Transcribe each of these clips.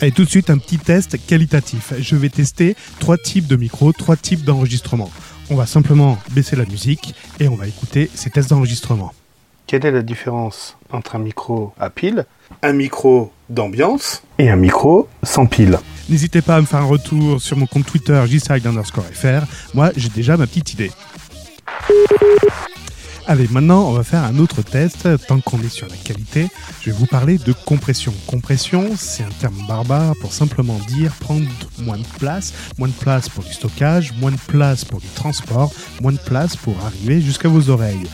Allez, tout de suite, un petit test qualitatif. Je vais tester trois types de micros, trois types d'enregistrement. On va simplement baisser la musique et on va écouter ces tests d'enregistrement. Quelle est la différence entre un micro à pile, un micro d'ambiance et un micro sans pile N'hésitez pas à me faire un retour sur mon compte Twitter jside underscore fr. Moi, j'ai déjà ma petite idée. Allez, maintenant, on va faire un autre test. Tant qu'on est sur la qualité, je vais vous parler de compression. Compression, c'est un terme barbare pour simplement dire prendre moins de place, moins de place pour du stockage, moins de place pour du transport, moins de place pour arriver jusqu'à vos oreilles.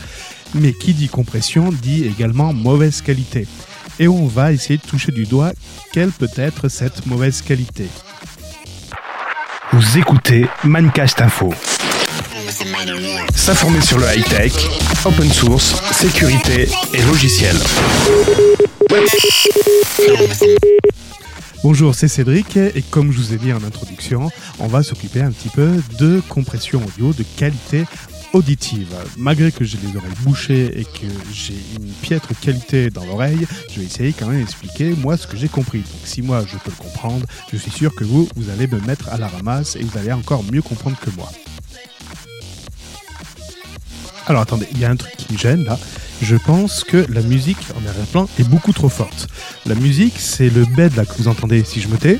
Mais qui dit compression dit également mauvaise qualité. Et on va essayer de toucher du doigt quelle peut être cette mauvaise qualité. Vous écoutez Mancast Info. S'informer sur le high-tech, open source, sécurité et logiciel. Bonjour, c'est Cédric et comme je vous ai dit en introduction, on va s'occuper un petit peu de compression audio, de qualité auditive. Malgré que j'ai les oreilles bouchées et que j'ai une piètre qualité dans l'oreille, je vais essayer quand même d'expliquer moi ce que j'ai compris. Donc si moi je peux le comprendre, je suis sûr que vous, vous allez me mettre à la ramasse et vous allez encore mieux comprendre que moi. Alors attendez, il y a un truc qui me gêne là. Je pense que la musique en arrière-plan est beaucoup trop forte. La musique, c'est le bed là que vous entendez si je me tais.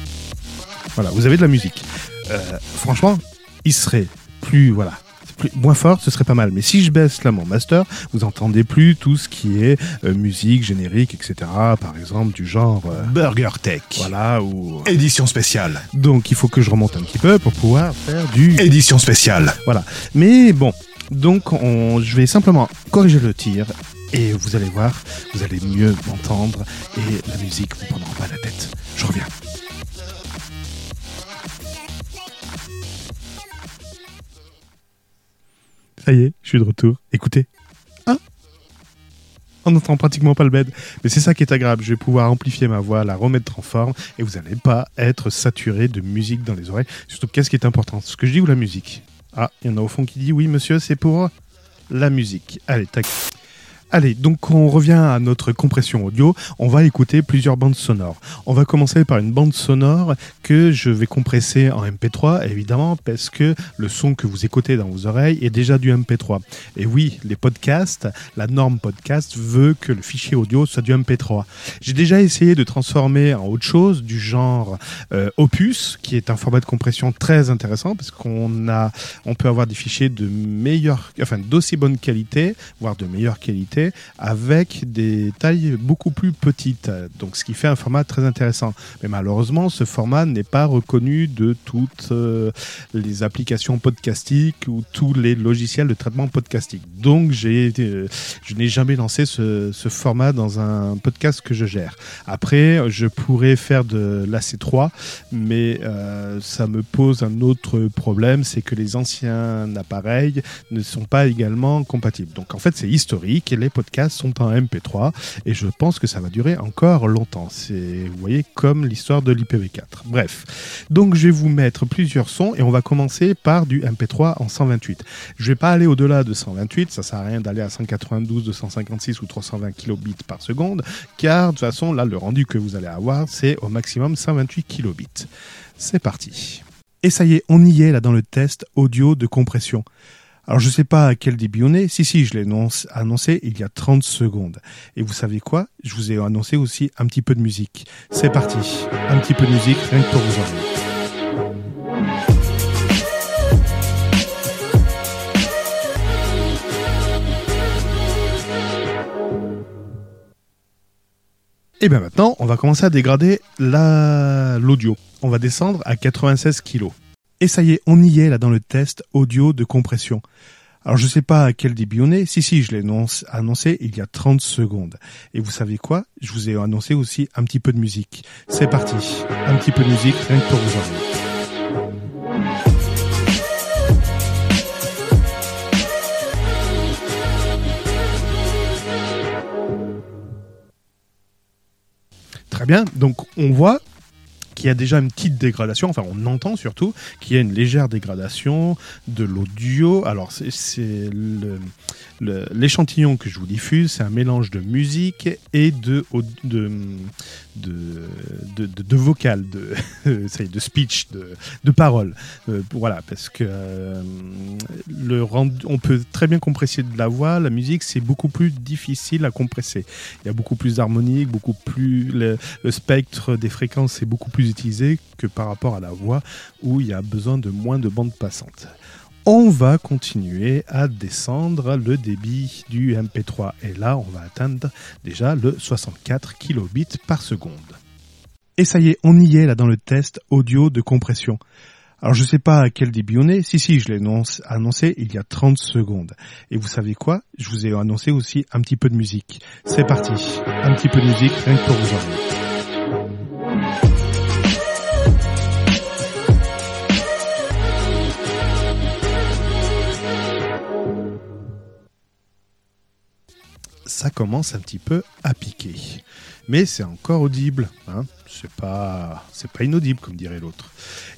Voilà, vous avez de la musique. Euh, franchement, il serait plus, voilà, plus, moins fort, ce serait pas mal. Mais si je baisse là mon master, vous entendez plus tout ce qui est euh, musique, générique, etc. Par exemple, du genre euh, Burger Tech. Voilà, ou Édition spéciale. donc il faut que je remonte un petit peu pour pouvoir faire du Édition spéciale. voilà. Mais bon, donc on, je vais simplement corriger le tir et vous allez voir, vous allez mieux m'entendre et la musique vous prendra pas la tête. Je reviens. Ça y est, je suis de retour. Écoutez. Hein? On n'entend pratiquement pas le bed. Mais c'est ça qui est agréable. Je vais pouvoir amplifier ma voix, la remettre en forme et vous n'allez pas être saturé de musique dans les oreilles. Surtout, qu'est-ce qui est important? Ce que je dis ou la musique? Ah, il y en a au fond qui dit oui, monsieur, c'est pour la musique. Allez, tac. Allez, donc on revient à notre compression audio. On va écouter plusieurs bandes sonores. On va commencer par une bande sonore que je vais compresser en MP3, évidemment, parce que le son que vous écoutez dans vos oreilles est déjà du MP3. Et oui, les podcasts, la norme podcast veut que le fichier audio soit du MP3. J'ai déjà essayé de transformer en autre chose, du genre euh, Opus, qui est un format de compression très intéressant, parce qu'on peut avoir des fichiers de meilleure, enfin d'aussi bonne qualité, voire de meilleure qualité avec des tailles beaucoup plus petites, donc ce qui fait un format très intéressant. Mais malheureusement, ce format n'est pas reconnu de toutes euh, les applications podcastiques ou tous les logiciels de traitement podcastique. Donc, j'ai, euh, je n'ai jamais lancé ce, format dans un podcast que je gère. Après, je pourrais faire de l'AC3, mais euh, ça me pose un autre problème, c'est que les anciens appareils ne sont pas également compatibles. Donc, en fait, c'est historique et les podcasts sont en MP3 et je pense que ça va durer encore longtemps. C'est, vous voyez, comme l'histoire de l'IPv4. Bref. Donc, je vais vous mettre plusieurs sons et on va commencer par du MP3 en 128. Je vais pas aller au-delà de 128, ça sert à rien d'aller à 192, 256 ou 320 kilobits par seconde, car de toute façon, là, le rendu que vous allez avoir, c'est au maximum 128 kilobits. C'est parti. Et ça y est, on y est là dans le test audio de compression. Alors je sais pas à quel débit on est. Si si, je l'ai annoncé il y a 30 secondes. Et vous savez quoi? Je vous ai annoncé aussi un petit peu de musique. C'est parti. Un petit peu de musique rien que pour vous oreilles. Et bien maintenant, on va commencer à dégrader la- l'audio. On va descendre à 96 kg. Et ça y est, on y est là dans le test audio de compression. Alors je sais pas à quel débit on est. Si si, je l'ai annoncé il y a 30 secondes. Et vous savez quoi? Je vous ai annoncé aussi un petit peu de musique. C'est parti. Un petit peu de musique rien que pour vous. Très bien. Donc on voit qu'il y a déjà une petite dégradation, enfin on entend surtout qu'il y a une légère dégradation de l'audio. Alors c'est- l'échantillon que je vous diffuse, c'est un mélange de musique et de, de, de- de, de, vocal, de, de speech, de, de parole. Euh, voilà, parce que euh, le on peut très bien compresser de la voix. La musique, c'est beaucoup plus difficile à compresser. Il y a beaucoup plus d'harmonique, beaucoup plus le, le spectre des fréquences est beaucoup plus utilisé que par rapport à la voix où il y a besoin de moins de bandes passantes. On va continuer à descendre le débit du MP3 et là on va atteindre déjà le 64 kilobits par seconde. Et ça y est, on y est là dans le test audio de compression. Alors je sais pas à quel débit on est. Si si, je l'ai annoncé il y a 30 secondes. Et vous savez quoi? Je vous ai annoncé aussi un petit peu de musique. C'est parti. Un petit peu de musique rien que pour vous. Ça commence un petit peu à piquer. Mais c'est encore audible, hein. c'est pas c'est pas inaudible comme dirait l'autre.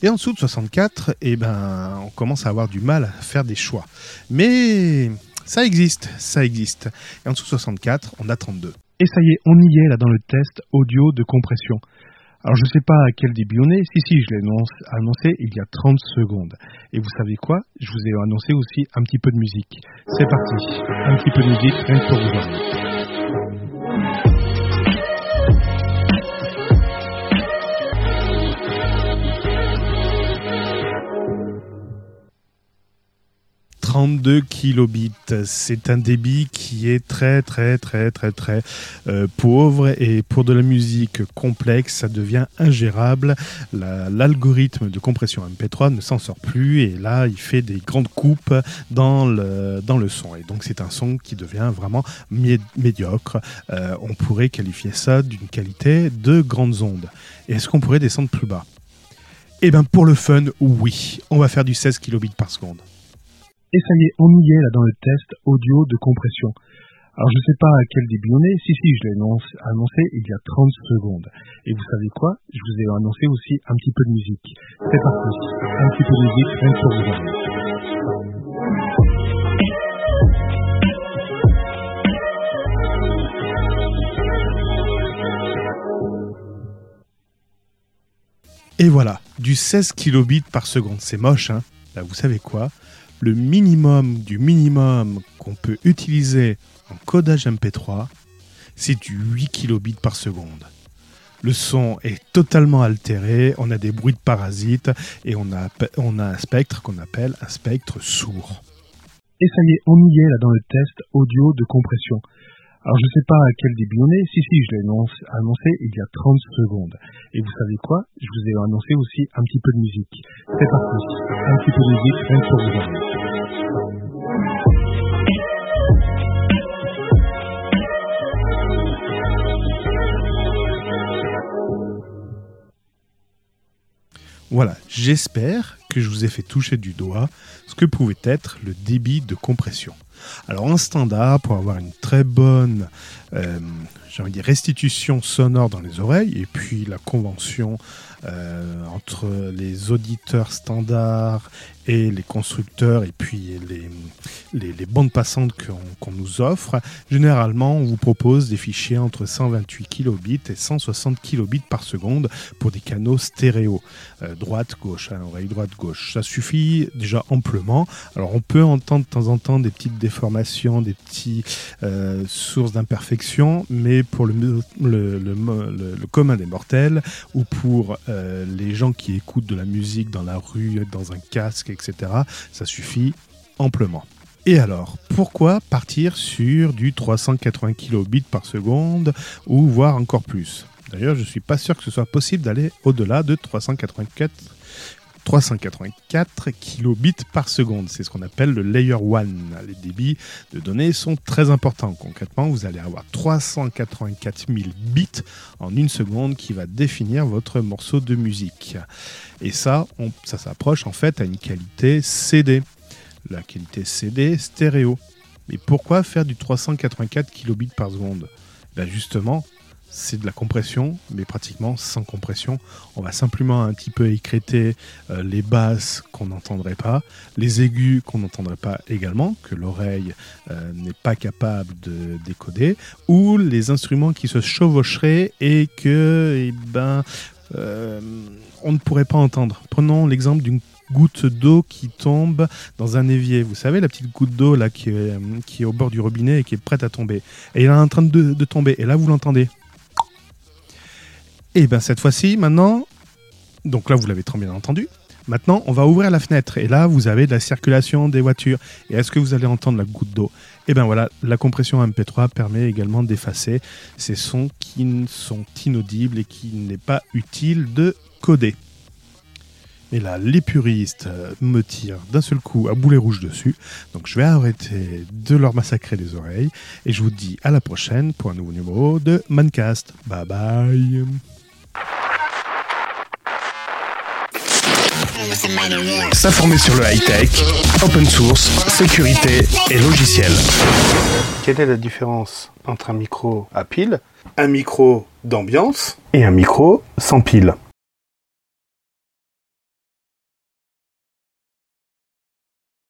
Et en dessous de 64, eh ben on commence à avoir du mal à faire des choix. Mais ça existe, ça existe. Et en dessous de 64, on a 32. Et ça y est, on y est là dans le test audio de compression. Alors je sais pas à quel débit on est. Si si, je l'ai annoncé il y a 30 secondes. Et vous savez quoi? Je vous ai annoncé aussi un petit peu de musique. C'est parti. Un petit peu de musique rien que pour vous 32 kilobits. C'est un débit qui est très très très très très euh, pauvre et pour de la musique complexe, ça devient ingérable. La- L'algorithme de compression MP3 ne s'en sort plus et là, il fait des grandes coupes dans le, son. Et donc, c'est un son qui devient vraiment mé- médiocre. Euh, on pourrait qualifier ça d'une qualité de grandes ondes. Est-ce qu'on pourrait descendre plus bas? Eh bien, pour le fun, oui. On va faire du 16 kilobits par seconde. Et ça y est, on y est là dans le test audio de compression. Alors je sais pas à quel débit on est. Si si, je l'ai annoncé il y a 30 secondes. Et vous savez quoi? Je vous ai annoncé aussi un petit peu de musique. C'est parti. Un petit peu de musique rien que pour vous. Et voilà, du 16 kilobits par seconde. C'est moche, hein Là, vous savez quoi? Le minimum du minimum qu'on peut utiliser en codage MP3, c'est du 8 kilobits par seconde. Le son est totalement altéré, on a des bruits de parasites et on a, on a un spectre qu'on appelle un spectre sourd. Et ça y est, on y est là dans le test audio de compression. Alors je sais pas à quel débit on est. Si si, je l'ai annoncé il y a 30 secondes. Et vous savez quoi? Je vous ai annoncé aussi un petit peu de musique. C'est parti. Un petit peu de musique rien que pour. Voilà, j'espère que je vous ai fait toucher du doigt ce que pouvait être le débit de compression. Alors en standard, pour avoir une très bonne euh, restitution sonore dans les oreilles, et puis la convention euh, entre les auditeurs standards et les constructeurs, et puis les, bandes passantes qu'on nous offre, généralement on vous propose des fichiers entre 128 kilobits et 160 kilobits par seconde pour des canaux stéréo, euh, droite-gauche, hein, oreille droite-gauche. Ça suffit déjà amplement. Alors on peut entendre de temps en temps des petites déformations, des petits euh, sources d'imperfection, mais pour le, commun des mortels ou pour euh, les gens qui écoutent de la musique dans la rue, dans un casque, etc., ça suffit amplement. Et alors, pourquoi partir sur du 380 kilobits par seconde ou voire encore plus? D'ailleurs, je suis pas sûr que ce soit possible d'aller au-delà de 384 384 kilobits par seconde. C'est ce qu'on appelle le layer 1. Les débits de données sont très importants. Concrètement, vous allez avoir 384 000 bits en une seconde qui va définir votre morceau de musique. Et ça, ça s'approche en fait à une qualité CD. La qualité CD stéréo. Mais pourquoi faire du 384 kilobits par seconde? Ben Justement, c'est de la compression, mais pratiquement sans compression. On va simplement un petit peu écréter euh, les basses qu'on n'entendrait pas, les aigus qu'on n'entendrait pas également, que l'oreille euh, n'est pas capable de décoder, ou les instruments qui se chevaucheraient et que, eh ben, euh, on ne pourrait pas entendre. Prenons l'exemple d'une goutte d'eau qui tombe dans un évier. Vous savez, la petite goutte d'eau là qui est, au bord du robinet et qui est prête à tomber. Et elle est en train de tomber. Et là, vous l'entendez. Et bien cette fois-ci, maintenant, donc là vous l'avez très bien entendu, maintenant on va ouvrir la fenêtre et là vous avez de la circulation des voitures. Et est-ce que vous allez entendre la goutte d'eau? Et bien voilà, la compression MP3 permet également d'effacer ces sons qui sont inaudibles et qui n'est pas utile de coder. Et là, les puristes me tirent d'un seul coup à boulet rouge dessus. Donc je vais arrêter de leur massacrer les oreilles. Et je vous dis à la prochaine pour un nouveau numéro de Mancast. Bye bye S'informer sur le high-tech, open source, sécurité et logiciel. Quelle est la différence entre un micro à pile, un micro d'ambiance et un micro sans pile?